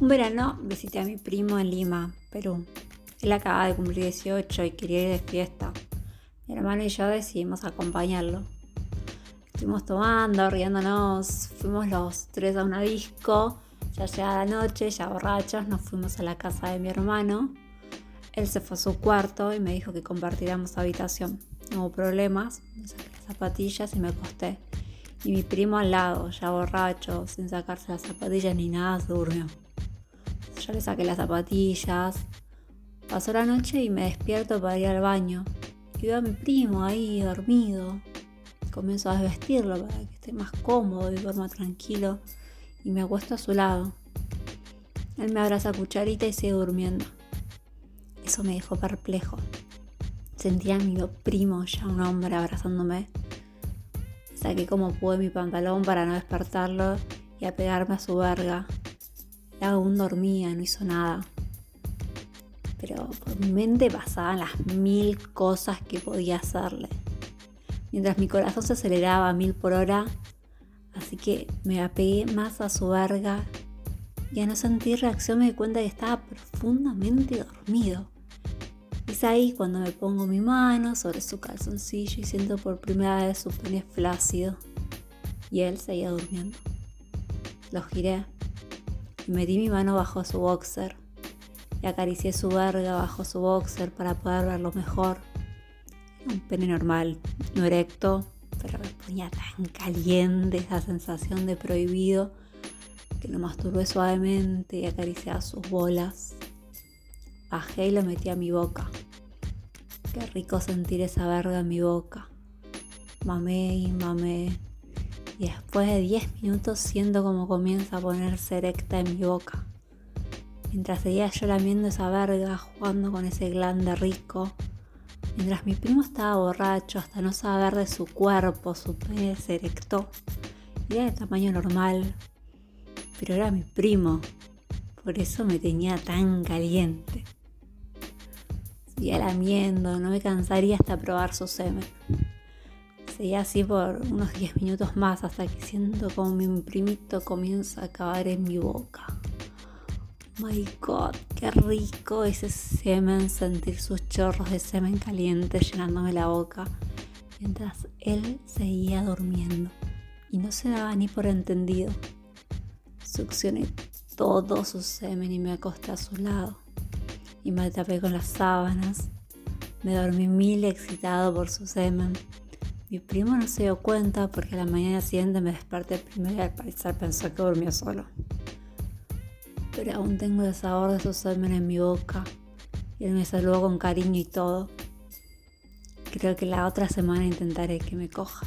Un verano visité a mi primo en Lima, Perú. Él acaba de cumplir 18 y quería ir de fiesta. Mi hermano y yo decidimos acompañarlo. Estuvimos tomando, riéndonos, fuimos los tres a una disco. Ya llegada la noche, ya borrachos, nos fuimos a la casa de mi hermano. Él se fue a su cuarto y me dijo que compartiéramos habitación. No hubo problemas, me saqué las zapatillas y me acosté. Y mi primo al lado, ya borracho, sin sacarse las zapatillas ni nada, se durmió. Le saqué las zapatillas. Pasó la noche y me despierto para ir al baño. Y veo a mi primo ahí dormido. Comienzo a desvestirlo para que esté más cómodo y duerma tranquilo. Y me acuesto a su lado. Él me abraza cucharita y sigue durmiendo. Eso me dejó perplejo. Sentía a mi primo, ya un hombre, abrazándome. Saqué como pude mi pantalón para no despertarlo y a pegarme a su verga aún dormía, no hizo nada. Pero por mi mente pasaban las mil cosas que podía hacerle. Mientras mi corazón se aceleraba a mil por hora, así que me apegué más a su verga y a no sentir reacción me di cuenta que estaba profundamente dormido. Es ahí cuando me pongo mi mano sobre su calzoncillo y siento por primera vez su pene flácido. Y él seguía durmiendo. Lo giré metí mi mano bajo su boxer y acaricié su verga bajo su boxer para poder verlo mejor. Era un pene normal, no erecto, pero me ponía tan caliente esa sensación de prohibido que lo masturbé suavemente y acaricié a sus bolas. Bajé y lo metí a mi boca. Qué rico sentir esa verga en mi boca. Mamé y mamé y después de 10 minutos siento como comienza a ponerse erecta en mi boca. Mientras seguía yo lamiendo esa verga, jugando con ese glande rico, mientras mi primo estaba borracho hasta no saber de su cuerpo, su pene se erectó. Era de tamaño normal, pero era mi primo, por eso me tenía tan caliente. Seguía lamiendo, no me cansaría hasta probar su semen. Seguía así por unos 10 minutos más hasta que siento como mi primito comienza a cavar en mi boca. my god, qué rico ese semen, sentir sus chorros de semen caliente llenándome la boca mientras él seguía durmiendo y no se daba ni por entendido. Succioné todo su semen y me acosté a su lado y me tapé con las sábanas. Me dormí mil excitado por su semen mi primo no se dio cuenta porque a la mañana siguiente me desperté primero y al parecer pensó que durmió solo. Pero aún tengo el sabor de su semen en mi boca y él me saludó con cariño y todo. Creo que la otra semana intentaré que me coja.